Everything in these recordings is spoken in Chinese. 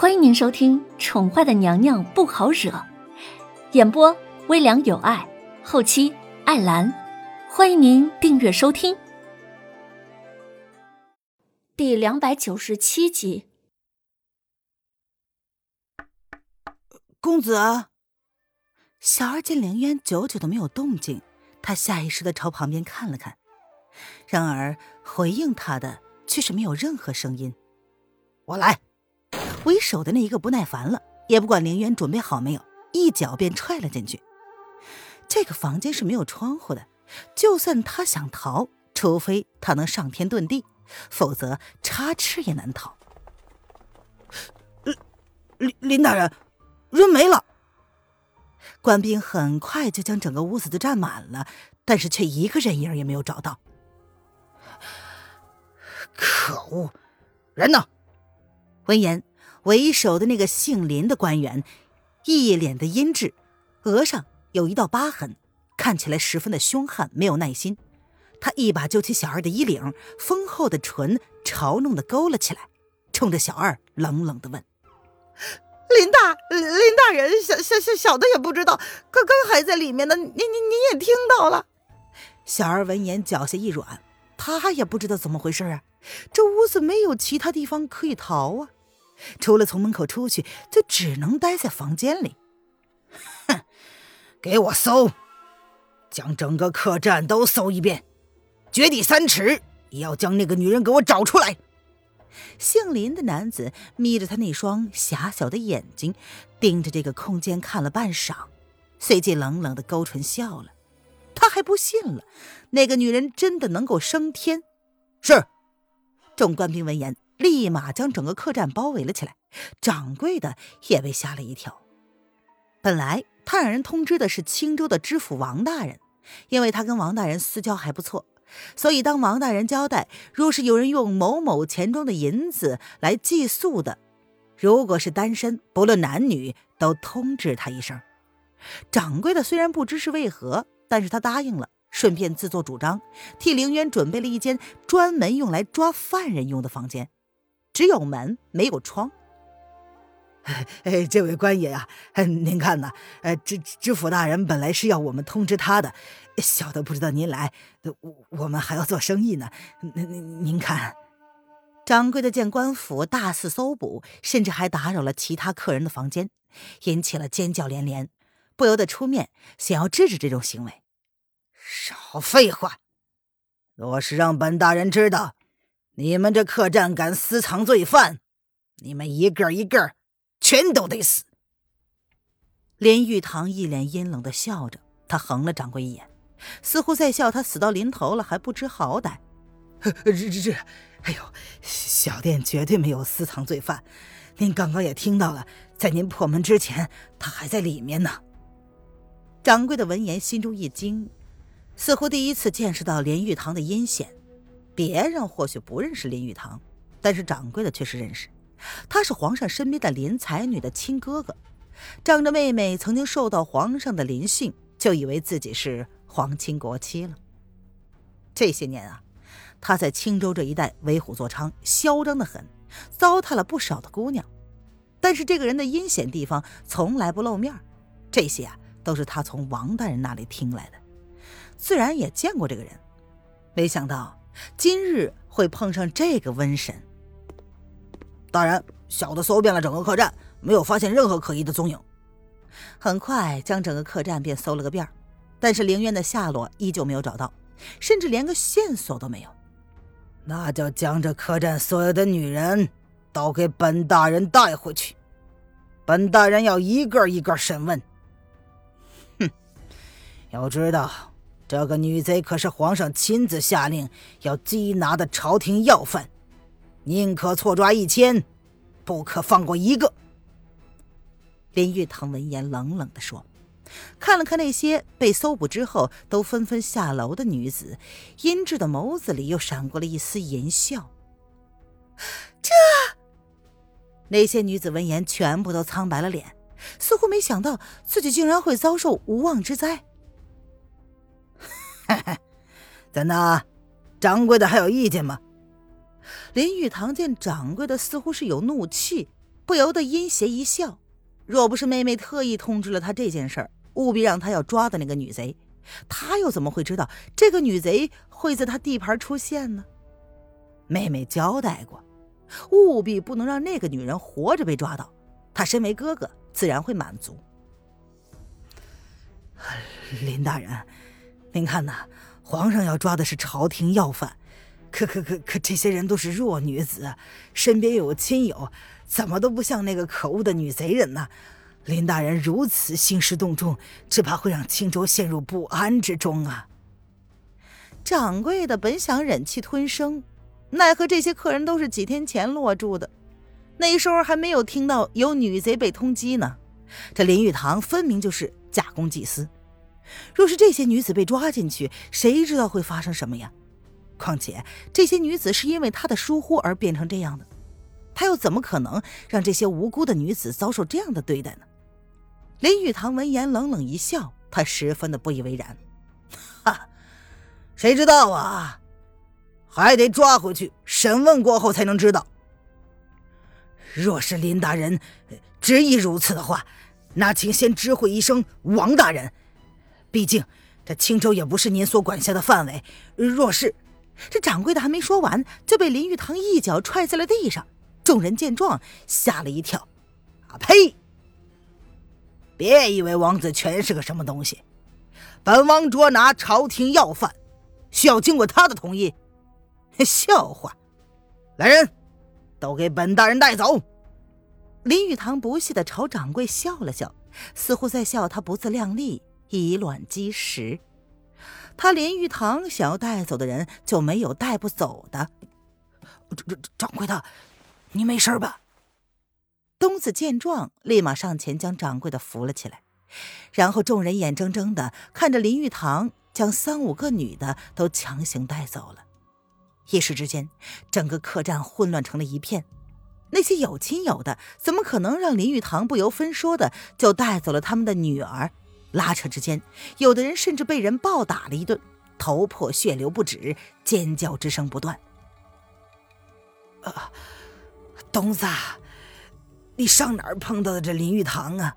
欢迎您收听《宠坏的娘娘不好惹》，演播微凉有爱，后期艾兰。欢迎您订阅收听。第两百九十七集，公子。小二见凌渊久久的没有动静，他下意识的朝旁边看了看，然而回应他的却是没有任何声音。我来。为首的那一个不耐烦了，也不管凌渊准备好没有，一脚便踹了进去。这个房间是没有窗户的，就算他想逃，除非他能上天遁地，否则插翅也难逃。林林大人，人没了。官兵很快就将整个屋子都占满了，但是却一个人影也没有找到。可恶，人呢？闻言，为首的那个姓林的官员，一脸的阴鸷，额上有一道疤痕，看起来十分的凶悍，没有耐心。他一把揪起小二的衣领，丰厚的唇嘲弄的勾了起来，冲着小二冷冷的问：“林大林大人，小小小小的也不知道，刚刚还在里面呢，你你你也听到了。”小二闻言脚下一软，他也不知道怎么回事啊，这屋子没有其他地方可以逃啊。除了从门口出去，就只能待在房间里。哼，给我搜，将整个客栈都搜一遍，掘地三尺也要将那个女人给我找出来。姓林的男子眯着他那双狭小的眼睛，盯着这个空间看了半晌，随即冷冷的勾唇笑了。他还不信了，那个女人真的能够升天？是。众官兵闻言。立马将整个客栈包围了起来，掌柜的也被吓了一跳。本来他让人通知的是青州的知府王大人，因为他跟王大人私交还不错，所以当王大人交代，若是有人用某某钱庄的银子来寄宿的，如果是单身，不论男女，都通知他一声。掌柜的虽然不知是为何，但是他答应了，顺便自作主张替凌渊准备了一间专门用来抓犯人用的房间。只有门没有窗。哎，这位官爷呀，您看呐，呃，知知府大人本来是要我们通知他的，小的不知道您来，我我们还要做生意呢。您您您看，掌柜的见官府大肆搜捕，甚至还打扰了其他客人的房间，引起了尖叫连连，不由得出面想要制止这种行为。少废话！若是让本大人知道。你们这客栈敢私藏罪犯，你们一个一个全都得死！林玉堂一脸阴冷的笑着，他横了掌柜一眼，似乎在笑他死到临头了还不知好歹。这这这，哎呦，小店绝对没有私藏罪犯，您刚刚也听到了，在您破门之前，他还在里面呢。掌柜的闻言心中一惊，似乎第一次见识到连玉堂的阴险。别人或许不认识林玉堂，但是掌柜的却是认识。他是皇上身边的林才女的亲哥哥，仗着妹妹曾经受到皇上的临幸，就以为自己是皇亲国戚了。这些年啊，他在青州这一带为虎作伥，嚣张的很，糟蹋了不少的姑娘。但是这个人的阴险地方从来不露面，这些啊都是他从王大人那里听来的，自然也见过这个人，没想到。今日会碰上这个瘟神。大人，小的搜遍了整个客栈，没有发现任何可疑的踪影。很快将整个客栈便搜了个遍，但是凌渊的下落依旧没有找到，甚至连个线索都没有。那就将这客栈所有的女人都给本大人带回去，本大人要一个一个审问。哼，要知道。这个女贼可是皇上亲自下令要缉拿的朝廷要犯，宁可错抓一千，不可放过一个。林玉堂闻言冷冷地说，看了看那些被搜捕之后都纷纷下楼的女子，阴鸷的眸子里又闪过了一丝淫笑。这那些女子闻言全部都苍白了脸，似乎没想到自己竟然会遭受无妄之灾。怎的？掌柜的还有意见吗？林玉堂见掌柜的似乎是有怒气，不由得阴邪一笑。若不是妹妹特意通知了他这件事儿，务必让他要抓的那个女贼，他又怎么会知道这个女贼会在他地盘出现呢？妹妹交代过，务必不能让那个女人活着被抓到。他身为哥哥，自然会满足。林大人，您看呐，皇上要抓的是朝廷要犯，可可可可，这些人都是弱女子，身边又有亲友，怎么都不像那个可恶的女贼人呢？林大人如此兴师动众，只怕会让青州陷入不安之中啊！掌柜的本想忍气吞声。奈何这些客人都是几天前落住的，那时候还没有听到有女贼被通缉呢。这林玉堂分明就是假公济私。若是这些女子被抓进去，谁知道会发生什么呀？况且这些女子是因为他的疏忽而变成这样的，他又怎么可能让这些无辜的女子遭受这样的对待呢？林玉堂闻言冷冷一笑，他十分的不以为然：“哈，谁知道啊？”还得抓回去审问过后才能知道。若是林大人执意如此的话，那请先知会一声王大人。毕竟这青州也不是您所管辖的范围。若是这掌柜的还没说完，就被林玉堂一脚踹在了地上。众人见状，吓了一跳。啊呸！别以为王子权是个什么东西，本王捉拿朝廷要犯，需要经过他的同意。笑话！来人，都给本大人带走。林语堂不屑的朝掌柜笑了笑，似乎在笑他不自量力，以卵击石。他林玉堂想要带走的人，就没有带不走的。掌柜的，你没事吧？东子见状，立马上前将掌柜的扶了起来。然后众人眼睁睁的看着林玉堂将三五个女的都强行带走了。一时之间，整个客栈混乱成了一片。那些有亲友的，怎么可能让林玉堂不由分说的就带走了他们的女儿？拉扯之间，有的人甚至被人暴打了一顿，头破血流不止，尖叫之声不断。啊，东子，你上哪儿碰到的这林玉堂啊？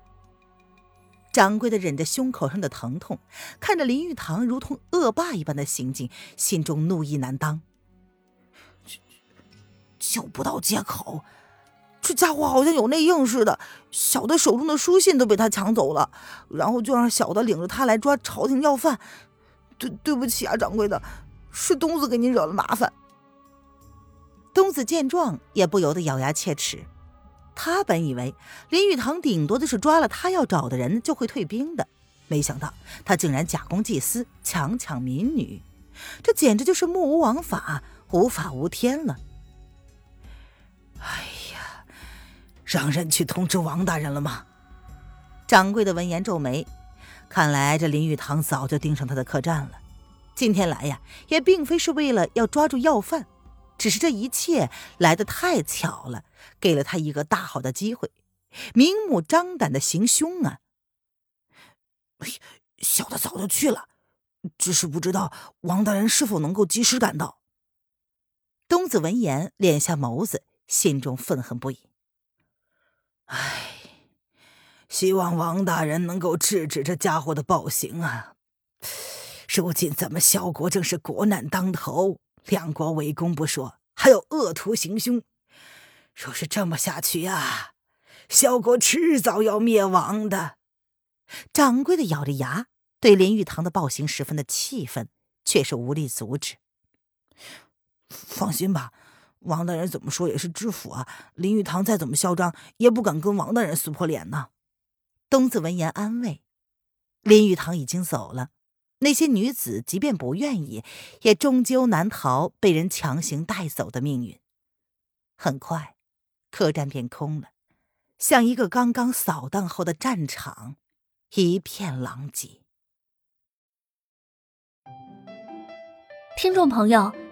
掌柜的忍着胸口上的疼痛，看着林玉堂如同恶霸一般的行径，心中怒意难当。就不到街口，这家伙好像有内应似的。小的手中的书信都被他抢走了，然后就让小的领着他来抓朝廷要犯。对，对不起啊，掌柜的，是东子给您惹了麻烦。东子见状也不由得咬牙切齿。他本以为林玉堂顶多就是抓了他要找的人就会退兵的，没想到他竟然假公济私，强抢民女，这简直就是目无王法，无法无天了。哎，让人去通知王大人了吗？掌柜的闻言皱眉，看来这林玉堂早就盯上他的客栈了。今天来呀，也并非是为了要抓住要犯，只是这一切来得太巧了，给了他一个大好的机会，明目张胆的行凶啊！哎，小的早就去了，只是不知道王大人是否能够及时赶到。东子闻言，敛下眸子。心中愤恨不已。唉，希望王大人能够制止这家伙的暴行啊！如今咱们萧国正是国难当头，两国围攻不说，还有恶徒行凶。若是这么下去呀，萧国迟早要灭亡的。掌柜的咬着牙，对林玉堂的暴行十分的气愤，却是无力阻止。放心吧。王大人怎么说也是知府啊，林玉堂再怎么嚣张，也不敢跟王大人撕破脸呢。东子闻言安慰，林玉堂已经走了，那些女子即便不愿意，也终究难逃被人强行带走的命运。很快，客栈便空了，像一个刚刚扫荡后的战场，一片狼藉。听众朋友。